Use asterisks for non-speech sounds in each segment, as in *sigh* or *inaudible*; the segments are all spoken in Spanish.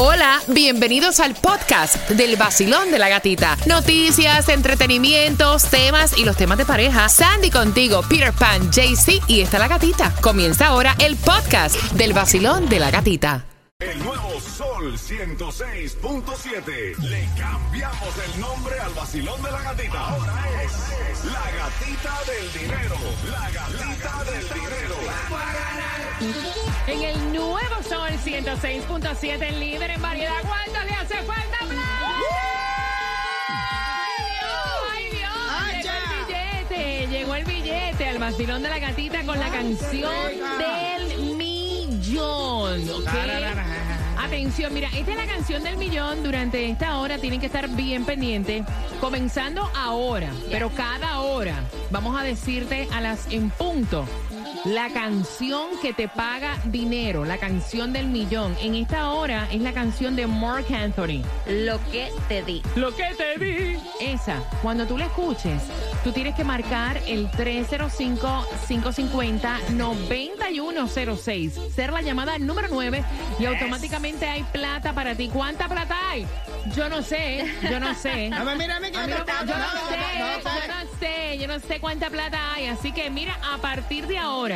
Hola, bienvenidos al podcast del vacilón de la gatita. Noticias, entretenimientos, temas y los temas de pareja. Sandy contigo, Peter Pan, JC y está la gatita. Comienza ahora el podcast del vacilón de la gatita. El nuevo Sol 106.7. Le cambiamos el nombre al vacilón de la gatita. Ahora es la gatita del dinero. La gatita del dinero. En el nuevo Sol 106.7, el líder en variedad. ¿Cuánto le hace falta? ¡Ay, Dios! ¡Ay, Dios! Llegó el billete, llegó el billete al vacilón de la gatita con la canción del millón. Atención, mira, esta es la canción del millón. Durante esta hora tienen que estar bien pendientes. Comenzando ahora, pero cada hora vamos a decirte a las en punto. La canción que te paga dinero, la canción del millón. En esta hora es la canción de Mark Anthony. Lo que te di. Lo que te di. Esa, cuando tú la escuches, tú tienes que marcar el 305-550-9106. Ser la llamada número 9 y automáticamente hay plata para ti. ¿Cuánta plata hay? Yo no sé, yo no sé. *laughs* No, mira, mira, A mí no- yo sé, yo no sé, yo no sé cuánta plata hay. Así que mira, a partir de ahora,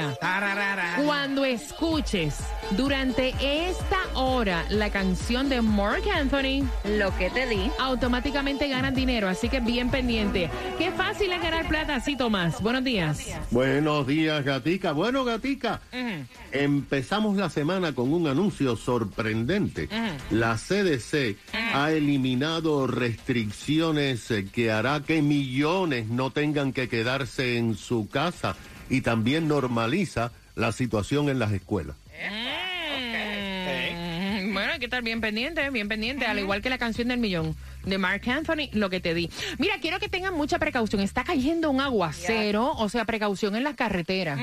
cuando escuches durante esta hora la canción de Mark Anthony, Lo que te di. automáticamente ganas dinero. Así que bien pendiente. Qué fácil es ganar plata así, Tomás. Buenos días. Buenos días, Gatica. Bueno, Gatica, empezamos la semana con un anuncio sorprendente. La CDC ha eliminado restricciones que hará que millones no tengan que quedarse en su casa y también normaliza la situación en las escuelas. Bueno, hay que estar bien pendiente, bien pendiente, al igual que la canción del millón de Mark Anthony, lo que te di. Mira, quiero que tengan mucha precaución. Está cayendo un aguacero, o sea, precaución en las carreteras.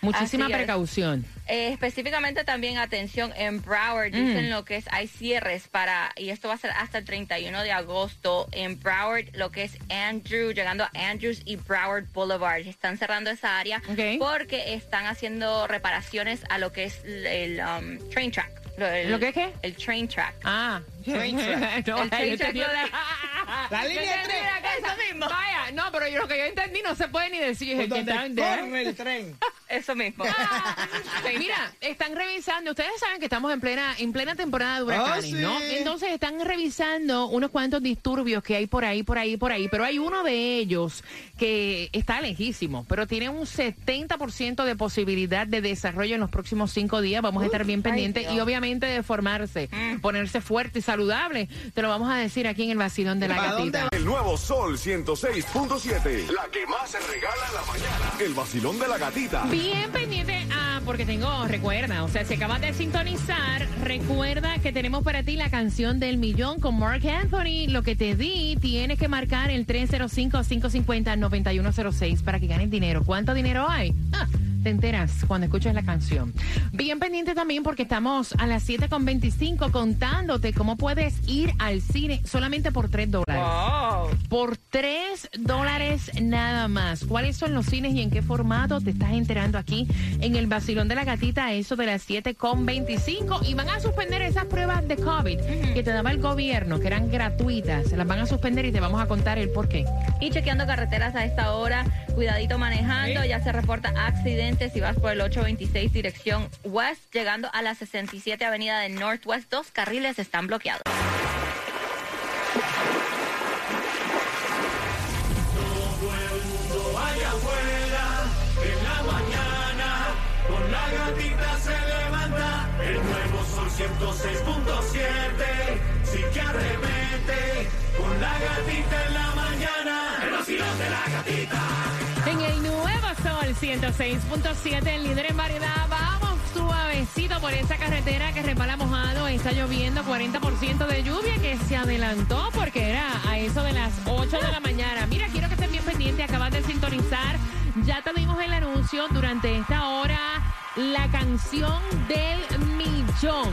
Muchísima así es. precaución. Eh, específicamente también atención en Broward dicen lo que es hay cierres para y esto va a ser hasta el 31 de agosto en Broward lo que es Andrew llegando a Andrews y Broward Boulevard están cerrando esa área porque están haciendo reparaciones a lo que es el um, train track el, ¿Lo que es qué? el train track Ah. Train track. No, El train yo track entendí- lo de- *laughs* La línea Yo entendí tres. una cosa. Eso mismo. Vaya, no, pero yo lo que yo entendí no se puede ni decir. Que corre el tren. *laughs* eso mismo *laughs* Mira, están revisando, ustedes saben que estamos en plena, en plena temporada de huracanes, Oh, sí. ¿no? Entonces están revisando unos cuantos disturbios que hay por ahí, por ahí, por ahí, pero hay uno de ellos que está lejísimo, pero tiene un 70% de posibilidad de desarrollo en los próximos cinco días. Vamos a estar bien pendientes y obviamente de formarse, ponerse fuerte y saludable. Te lo vamos a decir aquí en el vacilón de la ¿Para dónde gatita. El nuevo Sol 106.7. La que más se regala en la mañana. El vacilón de la gatita. Bien pendiente, ah, porque tengo, recuerda, o sea, si acabas de sintonizar, recuerda que tenemos para ti la canción del millón con Mark Anthony. Lo que te di, tienes que marcar el 305-550-9106 para que ganes dinero. ¿Cuánto dinero hay? Ah, te enteras cuando escuches la canción. Bien pendiente también porque estamos a las 7.25 contándote cómo puedes ir al cine solamente por 3 dólares por 3 dólares nada más. ¿Cuáles son los cines y en qué formato? Te estás enterando aquí en el Basilón de la Gatita, a eso de las 7.25. Y van a suspender esas pruebas de COVID que te daba el gobierno, que eran gratuitas. Las van a suspender y te vamos a contar el por qué. Y chequeando carreteras a esta hora, cuidadito manejando, ya se reporta accidentes si vas por el 826 dirección west, llegando a la 67 avenida del Northwest, dos carriles están bloqueados. En el nuevo Sol 106.7, el líder en variedad, vamos suavecito por esa carretera que repala mojado, está lloviendo 40% de lluvia que se adelantó porque era a eso de las 8 de la mañana. Mira, quiero que estén bien pendientes, acabas de sintonizar, ya te dimos el anuncio durante esta hora, la canción del millón.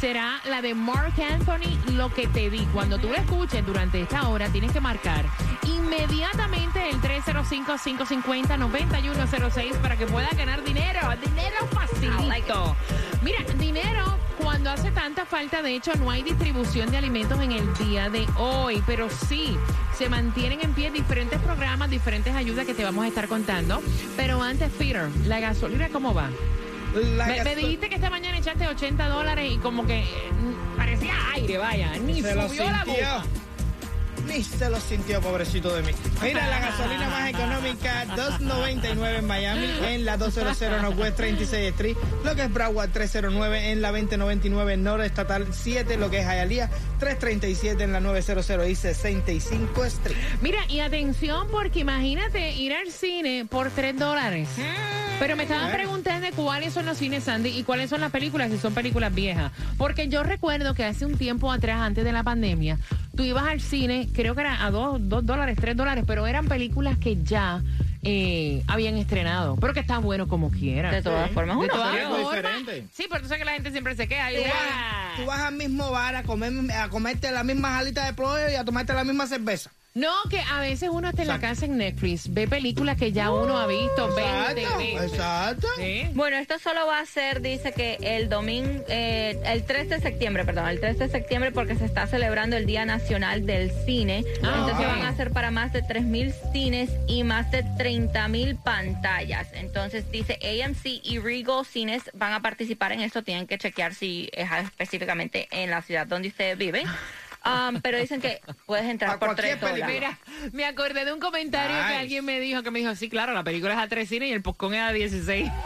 Será la de Mark Anthony, Lo que te di. Cuando tú la escuches durante esta hora, tienes que marcar inmediatamente el 305-550-9106 para que puedas ganar dinero. Dinero facilito. Mira, dinero cuando hace tanta falta, de hecho, no hay distribución de alimentos en el día de hoy, pero sí se mantienen en pie diferentes programas, diferentes ayudas que te vamos a estar contando. Pero antes, Peter, la gasolina, ¿cómo va? La Me, me dijiste que esta mañana echaste 80 dólares y como que mm, parecía aire, vaya, ni se lo subió la sintió. boca. Ni se lo sintió, pobrecito de mí. Mira, la gasolina más *laughs* económica, 2.99 en Miami, en la 200 Northwest 36 Street, lo que es Broward 309 en la 2099 Norte Estatal 7, lo que es Hialeah 337 en la 900 y 65 Street. Mira, y atención, porque imagínate ir al cine por 3 dólares. Pero me estaban preguntando cuáles son los cines, Sandy, y cuáles son las películas, si son películas viejas. Porque yo recuerdo que hace un tiempo atrás, antes de la pandemia, tú ibas al cine, creo que era a 2 dólares, 3 dólares, pero eran películas que ya eh, habían estrenado. Pero que está bueno como quiera. De todas formas, De uno todas formas. diferente. Sí, pero tú sabes que la gente siempre se vas, tú vas al mismo bar a, comer, a comerte las mismas alitas de pollo y a tomarte la misma cerveza. No, que a veces uno está en la casa en Netflix, ve películas que ya uno ha visto 20 Exacto, veces. exacto. Sí. Bueno, esto solo va a ser, dice que el domingo, eh, el 3 de septiembre, perdón, el 3 de septiembre porque se está celebrando el Día Nacional del Cine. Ah, Entonces van a ser para más de 3.000 cines y más de 30.000 pantallas. Entonces dice AMC y Regal Cines van a participar en esto. Tienen que chequear si es específicamente en la ciudad donde ustedes viven. Um, pero dicen que puedes entrar A por 3 dólares. Mira, me acordé de un comentario que alguien me dijo, que me dijo, sí, claro, la película es a tres cines y el postcón es a 16. *laughs*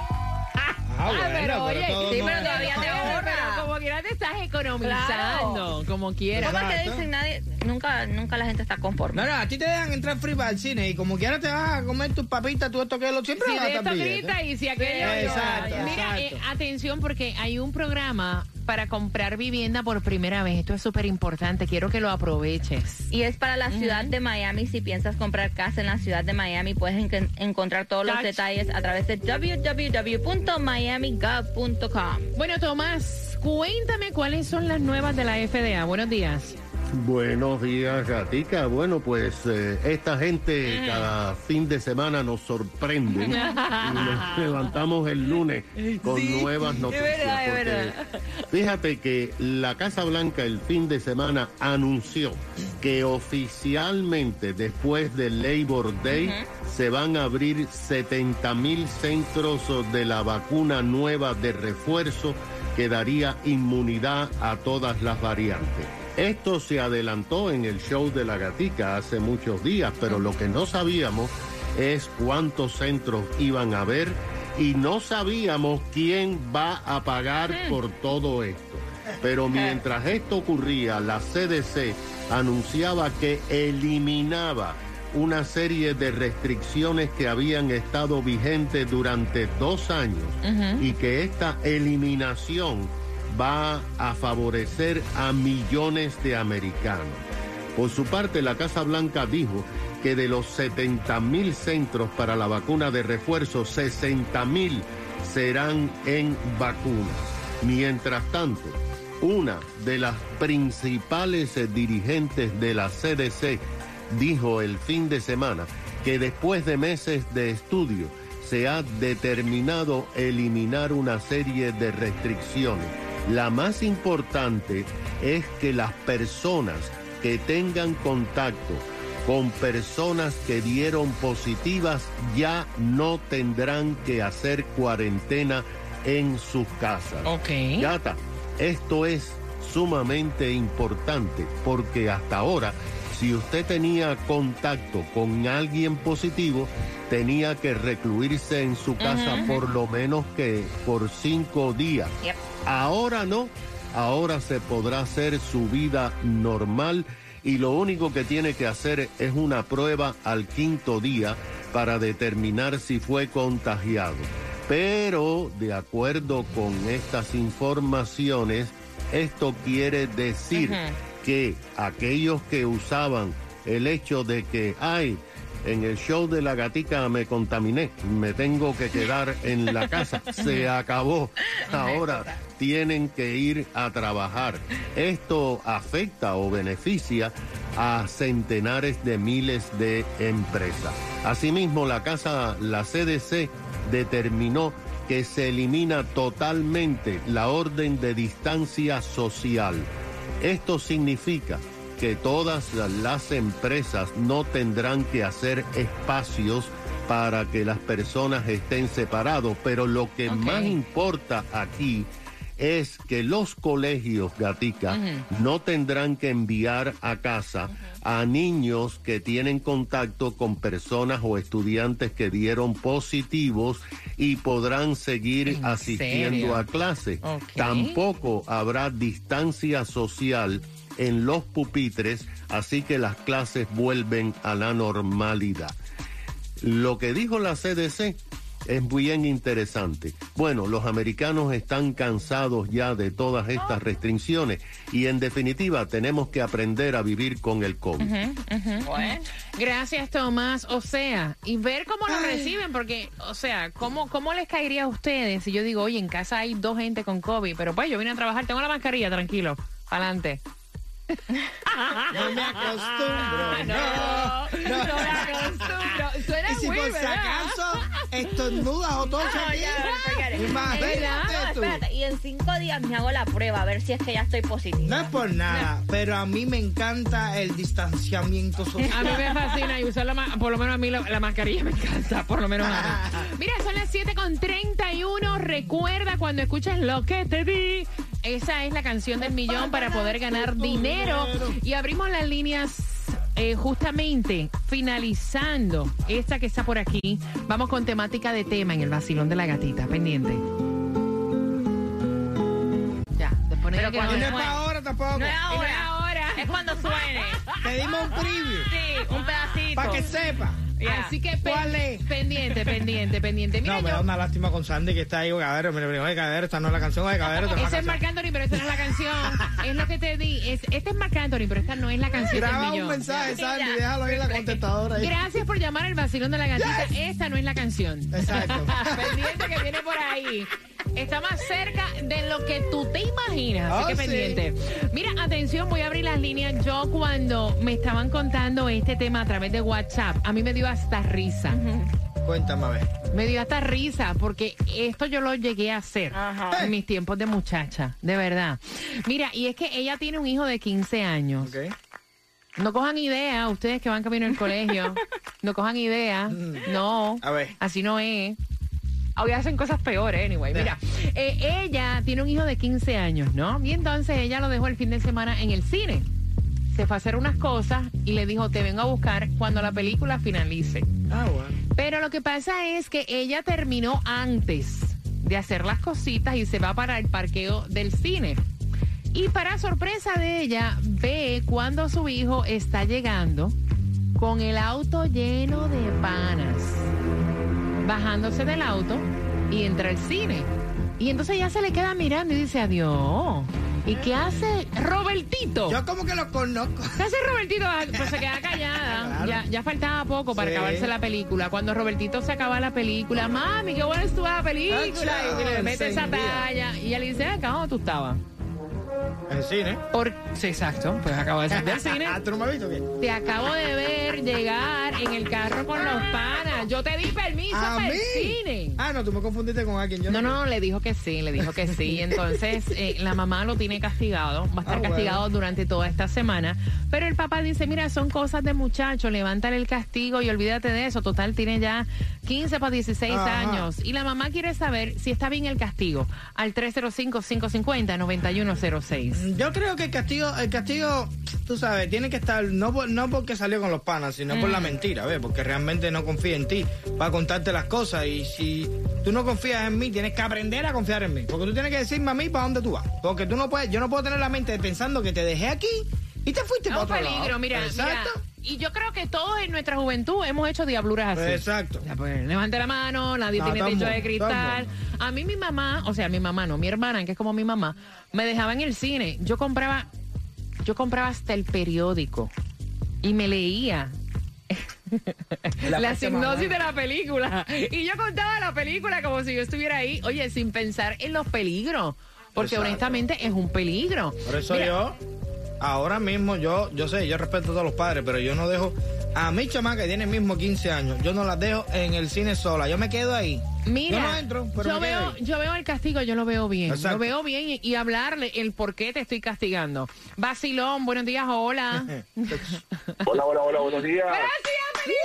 Ah, bueno, pero pero oye, sí, pero todavía te ahorra. pero como quiera te estás economizando, como quiera. ¿Cómo que Exacto. dicen nadie? Nunca, nunca la gente está conforme. No, no, a ti te dejan entrar free para el cine y como quiera te vas a comer tus papitas, tú esto que lo siempre Si vas a esto grita y si aquello... Sí, exacto, Mira, exacto. eh, atención porque hay un programa para comprar vivienda por primera vez. Esto es súper importante. Quiero que lo aproveches. Y es para la ciudad de Miami. Si piensas comprar casa en la ciudad de Miami, puedes en- encontrar todos los detalles a través de www.miamigov.com. Bueno, Tomás, cuéntame cuáles son las nuevas de la FDA. Buenos días. Buenos días, Gatica. Bueno, pues eh, esta gente cada fin de semana nos sorprende. *laughs* nos levantamos el lunes con Sí, nuevas es noticias. verdad, es verdad. Fíjate que la Casa Blanca el fin de semana anunció que oficialmente después del Labor Day se van a abrir 70 mil centros de la vacuna nueva de refuerzo que daría inmunidad a todas las variantes. Esto se adelantó en el show de la gatica hace muchos días, pero lo que no sabíamos es cuántos centros iban a haber y no sabíamos quién va a pagar por todo esto. Pero mientras esto ocurría, la CDC anunciaba que eliminaba una serie de restricciones que habían estado vigentes durante dos años y que esta eliminación va a favorecer a millones de americanos. Por su parte, la Casa Blanca dijo que de los 70 mil centros para la vacuna de refuerzo, 60 mil serán en vacunas. Mientras tanto, una de las principales dirigentes de la CDC dijo el fin de semana que después de meses de estudio se ha determinado eliminar una serie de restricciones. La más importante es que las personas que tengan contacto con personas que dieron positivas ya no tendrán que hacer cuarentena en sus casas. Ok. Gata, esto es sumamente importante porque hasta ahora, si usted tenía contacto con alguien positivo, tenía que recluirse en su casa por lo menos que por cinco días. Yep. Ahora no, ahora se podrá hacer su vida normal y lo único que tiene que hacer es una prueba al quinto día para determinar si fue contagiado. Pero, de acuerdo con estas informaciones, esto quiere decir que aquellos que usaban el hecho de que, ay, en el show de la gatica me contaminé, me tengo que quedar en la casa, *laughs* se acabó. Ahora tienen que ir a trabajar. Esto afecta o beneficia a centenares de miles de empresas. Asimismo, la casa, la CDC determinó que que se elimina totalmente la orden de distancia social. Esto significa que todas las empresas no tendrán que hacer espacios para que las personas estén separados, pero lo que más importa aquí es que los colegios, Gatica, no tendrán que enviar a casa a niños que tienen contacto con personas o estudiantes que dieron positivos y podrán seguir ¿En asistiendo serio? a clase. Tampoco habrá distancia social en los pupitres, así que las clases vuelven a la normalidad. Lo que dijo la CDC es bien interesante. Bueno, los americanos están cansados ya de todas estas restricciones y en definitiva tenemos que aprender a vivir con el COVID. Bueno, Gracias, Tomás. O sea, y ver cómo lo reciben, porque, o sea, ¿cómo, ¿cómo les caería a ustedes si yo digo, oye, en casa hay dos gente con COVID, pero pues yo vine a trabajar, tengo la mascarilla, tranquilo, adelante. *laughs* No me acostumbro. Ah, *laughs* No, no, no. me acostumbro. *laughs* Suena Y si weird, por si ¿verdad? acaso estornudas o toses No, aquí, imagínate no, tú. espérate, y en cinco días me hago la prueba a ver si es que ya estoy positiva. No es por nada, pero a mí me encanta el distanciamiento A social. mí me fascina y usar la ma- por lo menos a mí la, la mascarilla me encanta, por lo menos a mí. *laughs* Mira, son las 7 con 31. Recuerda cuando escuchas lo que te di. Esa es la canción del millón para poder ganar dinero. Y abrimos las líneas eh, justamente finalizando esta que está por aquí. Vamos con temática de tema en el vacilón de la gatita. Pendiente. Ya, después Pero cuando no es para ahora tampoco. No es ahora. es cuando suene. Te dimos un preview Sí, un pedacito. para que sepa. Ya. Así que pen- ¿Cuál es? pendiente, *laughs* pendiente, pendiente. Mira, No, me yo- da una lástima con Sandy que está ahí, caballero. Mira, mira, oye, caballero, esta no es la canción, oye, caballero, esta no es la es Marc. Anthony, pero esta no es la canción. *laughs* Es lo que te di. Es, este es Marc Anthony, pero esta no es la canción Graba del un millón. mensaje, Sandy, déjalo ahí en la contestadora. ahí. Gracias por llamar al vacilón de la gatita. Yes. Esta no es la canción. Exacto. *laughs* pendiente que viene por ahí. Está más cerca de lo que tú te imaginas. Así Oh, que sí. pendiente. Mira, atención, voy a abrir las líneas. Yo cuando me estaban contando este tema a través de WhatsApp, a mí me dio hasta risa. Cuéntame, a ver. Me dio hasta risa porque esto yo lo llegué a hacer Ajá. en mis tiempos de muchacha, de verdad. Mira, y es que ella tiene un hijo de 15 años. Ok. No cojan idea, ustedes que van camino al colegio. *laughs* no cojan idea. No. A ver. Así no es. Hoy hacen cosas peores, anyway. Mira, eh, ella tiene un hijo de 15 años, ¿no? Y entonces ella lo dejó el fin de semana en el cine. Se fue a hacer unas cosas y le dijo, te vengo a buscar cuando la película finalice. Ah, bueno. Pero lo que pasa es que ella terminó antes de hacer las cositas y se va para el parqueo del cine. Y para sorpresa de ella, ve cuando su hijo está llegando con el auto lleno de panas, bajándose del auto y entra al cine. Y entonces ella se le queda mirando y dice, adiós. ¿Y qué hace Robertito? Yo como que lo conozco. ¿Qué hace Robertito? Ah, Pues se queda callada. *laughs* Claro. Ya, ya faltaba poco para Sí. acabarse la película. Cuando Robertito se acaba la película, mami, qué buena estuvo la película. Ah, y le mete esa talla. Y ella le dice, acá ¿dónde tú estabas? En el cine. Por... Sí, exacto. Pues acabo de salir del *laughs* cine. Ah, ¿tú no me has visto qué? Te acabo de ver llegar en el carro con los panas. Yo te di permiso ¿A para mí? el cine. Ah, no, tú me confundiste con alguien. Yo No, no, le dijo que sí, le dijo que sí. *laughs* Entonces, eh, la mamá lo tiene castigado, va a estar Ah, bueno. castigado durante toda esta semana. Pero el papá dice, mira, son cosas de muchacho, levántale el castigo y olvídate de eso. Total, tiene ya 15 para 16 Ajá. años. Y la mamá quiere saber si está bien el castigo al 305-550-9106. Yo creo que el castigo, el castigo, tú sabes, tiene que estar, no, por- no porque salió con los panas, sino por la Mm. mentira, ¿ves? Porque realmente no confía en ti para contarte las cosas. Y si tú no confías en mí, tienes que aprender a confiar en mí. Porque tú tienes que decirme a mí para dónde tú vas. Porque tú no puedes, yo no puedo tener la mente pensando que te dejé aquí y te fuiste Es para otro peligro, lado. mira, mira. Y yo creo que todos en nuestra juventud hemos hecho diabluras así. Exacto. Pues, levante la mano, nadie No, tiene techo de cristal. A mí mi mamá, o sea, mi mamá no, mi hermana, que es como mi mamá, me dejaba en el cine. Yo compraba, yo compraba hasta el periódico y me leía. *laughs* La La, de la película. Y yo contaba la película como si yo estuviera ahí, oye, sin pensar en los peligros. Porque Exacto. honestamente es un peligro. Por eso Mira, yo, ahora mismo, yo, yo sé, yo respeto a todos los padres, pero yo no dejo a mi chamaca que tiene mismo 15 años, yo no las dejo en el cine sola. Yo me quedo ahí Mira, Yo no entro, pero yo veo, ahí. yo veo el castigo, yo lo veo bien. Exacto. Lo veo bien y, y hablarle el por qué te estoy castigando. Vacilón, buenos días, hola. *laughs* Hola, hola, hola, buenos días. Gracias, feliz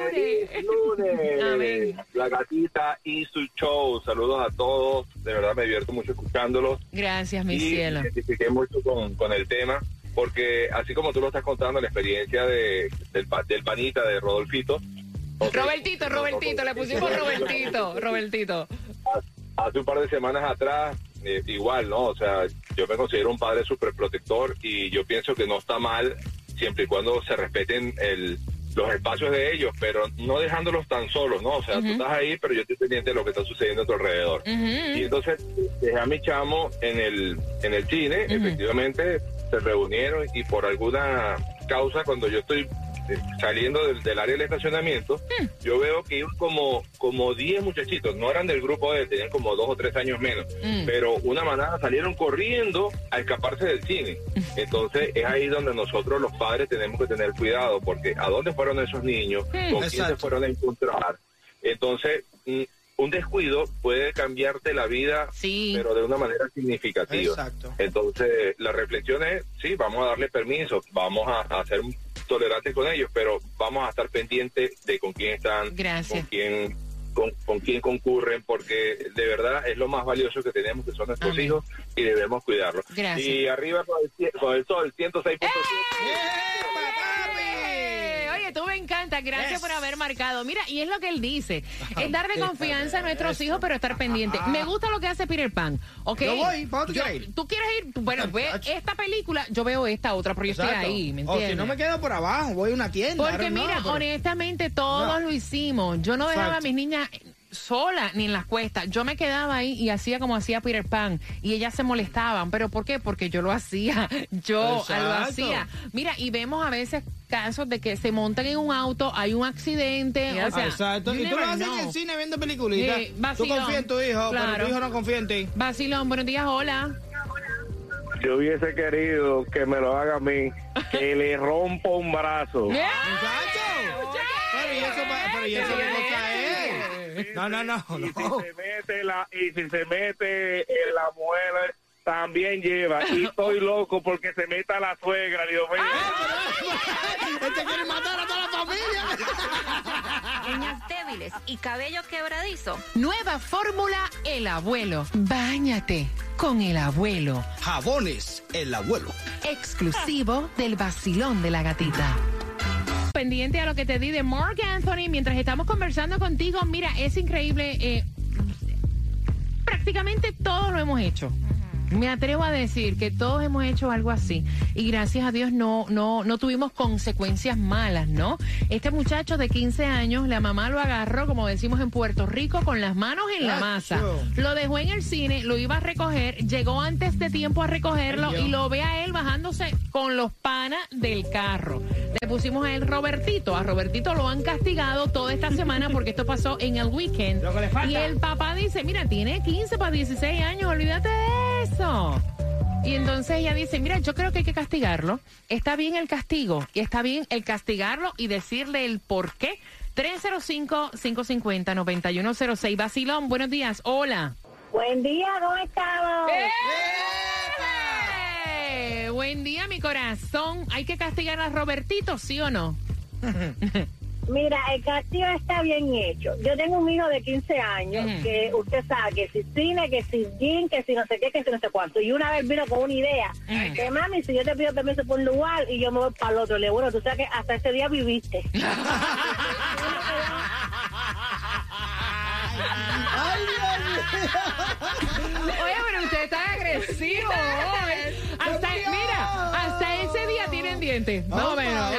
lunes. Feliz Feliz lunes. lunes. Amén. La gatita y su show. Saludos a todos. De verdad me divierto mucho escuchándolos. Gracias, mi y cielo. me identifiqué mucho con, con el tema. Porque así como tú lo estás contando, la experiencia de, del, del panita de Rodolfito. Robertito, Robertito, le pusimos Robertito, Robertito. Hace un par de semanas atrás, eh, igual, ¿no? O sea, yo me considero un padre súper protector y yo pienso que no está mal siempre y cuando se respeten el, los espacios de ellos, pero no dejándolos tan solos, ¿no? O sea, tú estás ahí, pero yo estoy pendiente de lo que está sucediendo a tu alrededor. Y entonces dejé a mi chamo en el, en el cine, efectivamente se reunieron y por alguna causa cuando yo estoy saliendo del, del área del estacionamiento, yo veo que iban como, como 10 muchachitos, no eran del grupo de él, tenían como dos o tres años menos, pero una manada salieron corriendo a escaparse del cine. *laughs* Entonces es ahí donde nosotros los padres tenemos que tener cuidado, porque ¿a dónde fueron esos niños? ¿Con quién se fueron a encontrar? Entonces, mm, un descuido puede cambiarte la vida, Sí. pero de una manera significativa. Exacto. Entonces, la reflexión es, sí, vamos a darle permiso, vamos a, a ser tolerantes con ellos, pero vamos a estar pendientes de con quién están, Gracias. con quién con, con quién concurren, porque de verdad es lo más valioso que tenemos, que son nuestros Amén. hijos, y debemos cuidarlos. Gracias. Y arriba con el, con el sol, 106.7. Eh, Tú me encanta, gracias Yes. por haber marcado. Mira, y es lo que él dice, es darle confianza a nuestros hijos, pero estar pendiente. Me gusta lo que hace Peter Pan, ¿ok? Yo voy, ¿para Yo- quieres ir? ¿Tú quieres ir? Bueno, ve esta película, yo veo esta otra, pero yo estoy ahí, ¿me O entiendes? si no me quedo por abajo, voy a una tienda. Porque mira, pero- honestamente todos No. lo hicimos. Yo no dejaba a mis niñas sola ni en las cuestas. Yo me quedaba ahí y hacía como hacía Peter Pan y ellas se molestaban. ¿Pero por qué? Porque yo lo hacía. *laughs* Yo Exacto. lo hacía. Mira, y vemos a veces casos de que se montan en un auto, hay un accidente, o sea, Exacto. Y tú lo haces en el cine viendo películas. Sí, tú confías en tu hijo, Claro. pero tu hijo no confía en ti. Vacilón, buenos días, hola. Yo hubiese querido que me lo haga a mí, que *laughs* le rompo un brazo. Muchacho. Pero y eso, pero y eso qué cosa No, no, no, Y si se mete la y si se mete en la muela también lleva y *laughs* estoy loco porque se meta la suegra Dios mío Este quiere matar a toda la familia. *laughs* Uñas débiles y cabello quebradizo. Nueva fórmula El Abuelo. Báñate con El Abuelo. Jabones, el abuelo. exclusivo del vacilón de la gatita. Pendiente a lo que te di de Mark Anthony mientras estamos conversando contigo. Mira, es increíble. eh, prácticamente todos lo hemos hecho. Me atrevo a decir que todos hemos hecho algo así y gracias a Dios no, no, no tuvimos consecuencias malas, ¿no? Este muchacho de 15 años, la mamá lo agarró, como decimos en Puerto Rico, con las manos en la masa. Lo dejó en el cine, lo iba a recoger, llegó antes de tiempo a recogerlo y lo ve a él bajándose con los panas del carro. Le pusimos a él Robertito. A Robertito lo han castigado toda esta semana porque esto pasó en el weekend. Lo que le falta. Y el papá dice, mira, tiene 15 para 16 años, olvídate de eso. Y entonces ella dice, mira, yo creo que hay que castigarlo. Está bien el castigo y está bien el castigarlo y decirle el por qué. 305-550-9106. Basilón, buenos días. Hola. Buen día, ¿cómo estamos? ¡Eh! Buen día, mi corazón. ¿Hay que castigar a Robertito, sí o no? *laughs* Mira, el castigo está bien hecho. Yo tengo un hijo de 15 años que usted sabe que si cine, que si gin, que si no sé qué, que si no sé cuánto. Y una vez vino con una idea. Que mami, si yo te pido permiso por un lugar y yo me voy para el otro, le digo, bueno, tú sabes que hasta ese día viviste. *laughs* Ay. Oye, pero usted está agresivo hoy. *laughs* Hasta, mira, hasta ese día tienen dientes. Más o menos.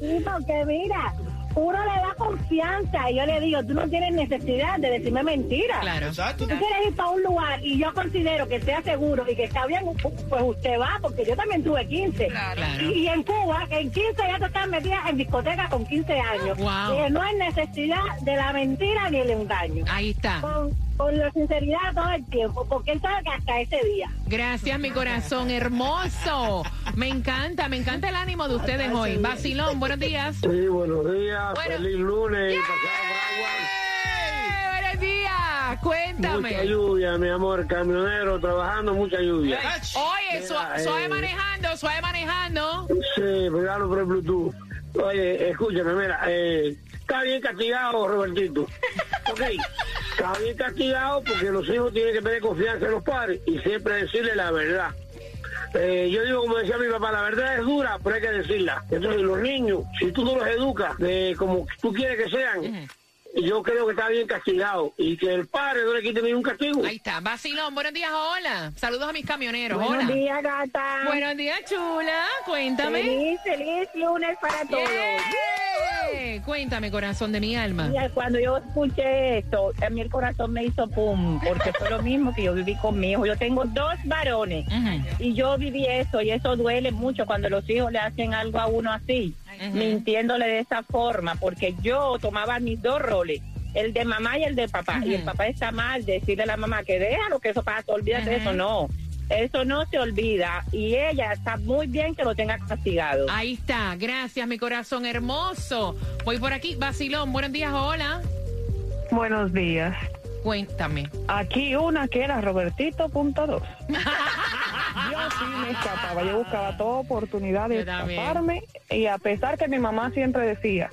Sí, porque mira, uno le da confianza y yo le digo, tú no tienes necesidad de decirme mentiras. Claro. Exacto. Tú quieres ir para un lugar y yo considero que sea seguro y que está bien, pues usted va, porque yo también tuve 15. Claro. Y, y en Cuba, en 15 ya te están metidas en discoteca con 15 años. Wow. Y no hay necesidad de la mentira ni el engaño. Ahí está. Con, con la sinceridad todo el tiempo, porque él sabe que hasta ese día. Gracias, mi corazón hermoso. Me encanta, me encanta el ánimo de ustedes hoy. Vacilón, buenos días. Sí, buenos días. Bueno. Feliz lunes. Pasado Buenos días, Broward. Mucha cuéntame. lluvia, mi amor. Camionero trabajando, mucha lluvia. Oye, su- Mira, suave eh, manejando, suave manejando. Sí, pegalo por el Bluetooth. Oye, escúchame, mira, eh, está bien castigado, Robertito. Ok, *laughs* está bien castigado porque los hijos tienen que tener confianza en los padres y siempre decirle la verdad. Eh, yo digo, como decía mi papá, la verdad es dura, pero hay que decirla. Entonces, los niños, si tú no los educas de como tú quieres que sean, yo creo que está bien castigado y que el padre no le quite ningún castigo. Ahí está, vacilón, buenos días, hola. Saludos a mis camioneros, Buenos hola. días, gata. Buenos días, chula, cuéntame. Feliz, feliz lunes para todos. Cuéntame, corazón de mi alma. Mira, cuando yo escuché esto, a mí el corazón me hizo pum, porque fue lo mismo que yo viví con mi hijo. Yo tengo dos varones y yo viví eso y eso duele mucho cuando los hijos le hacen algo a uno así, mintiéndole de esa forma, porque yo tomaba mis dos roles. El de mamá y el de papá. Y el papá está mal decirle a la mamá que déjalo que eso pasa, olvídate de eso. No, eso no se olvida. Y ella está muy bien que lo tenga castigado. Ahí está, gracias, mi corazón hermoso. Voy por aquí, vacilón, buenos días, hola. Buenos días. Cuéntame. Aquí una que era Robertito punto dos. *laughs* Yo sí me escapaba, yo buscaba toda oportunidad de escaparme y a pesar que mi mamá siempre decía,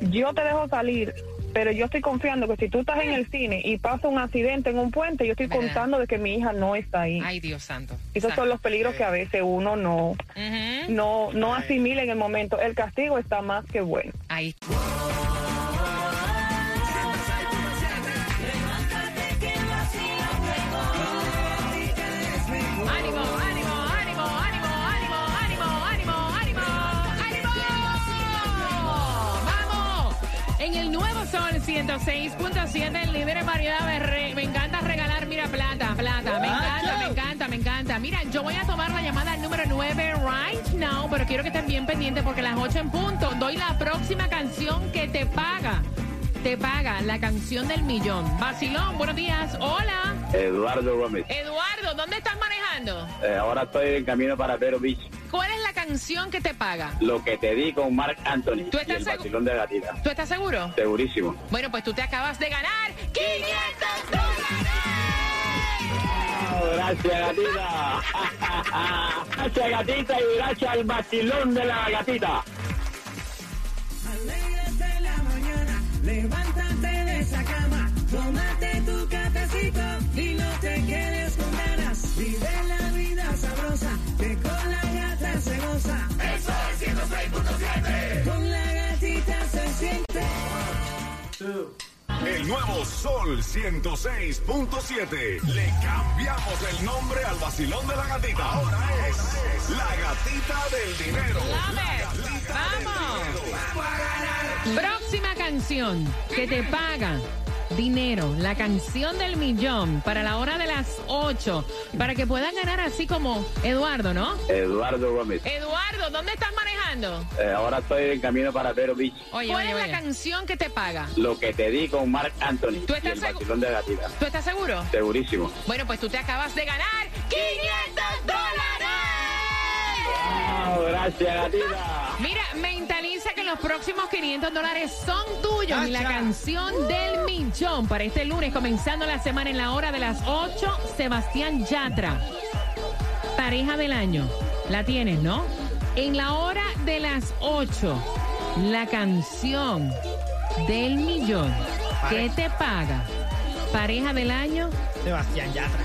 yo te dejo salir, pero yo estoy confiando que si tú estás en el cine y pasa un accidente en un puente, yo estoy ¿Verdad? contando de que mi hija no está ahí. Ay, Dios santo. Esos son los peligros que a veces uno no, no, no asimila en el momento. El castigo está más que bueno. Ahí. 106.7, el líder en variedad re- me encanta regalar, mira, plata, plata. Me encanta, me encanta, me encanta. Mira, yo voy a tomar la llamada número 9 right now, pero quiero que estén bien pendientes porque a las 8 en punto doy la próxima canción que te paga. Te paga la canción del millón. Vacilón, buenos días. Hola. Eduardo Gómez. Eduardo, ¿dónde estás manejando? Eh, ahora estoy en camino para Vero Beach. ¿Cuál es la canción que te paga? Lo que te di con Mark Anthony ¿Tú estás y el vacilón de gatita. ¿Tú estás seguro? Segurísimo. Bueno, pues tú te acabas de ganar 500 dólares. Gracias, gatita. *laughs* gracias, gatita, y gracias al vacilón de la gatita. Alégrate la mañana, levántate de esa cama, tómate El nuevo Sol 106.7. Le cambiamos el nombre al vacilón de la gatita. Ahora es la gatita del dinero. Love it. Vamos. Próxima canción que te paga dinero, la canción del millón para la hora de las 8, para que puedan ganar así como Eduardo, ¿no? Eduardo Gómez. Eduardo, ¿dónde estás manejando? Eh, ahora estoy en camino para Vero Beach. Oye, ¿Cuál es la canción que te paga? Lo que te di con Mark Anthony ¿Tú y estás el segu- vacilón de gatita. ¿Tú estás seguro? Segurísimo. Bueno, pues tú te acabas de ganar 500 dólares. Gracias, gatita. Mira, mentaliza que los próximos 500 dólares son tuyos y la canción del millón para este lunes, comenzando la semana en la hora de las 8, Sebastián Yatra. Pareja del año. La tienes, ¿no? En la hora de las 8, la canción del millón. ¿Qué te paga? Pareja del año. Sebastián Yatra.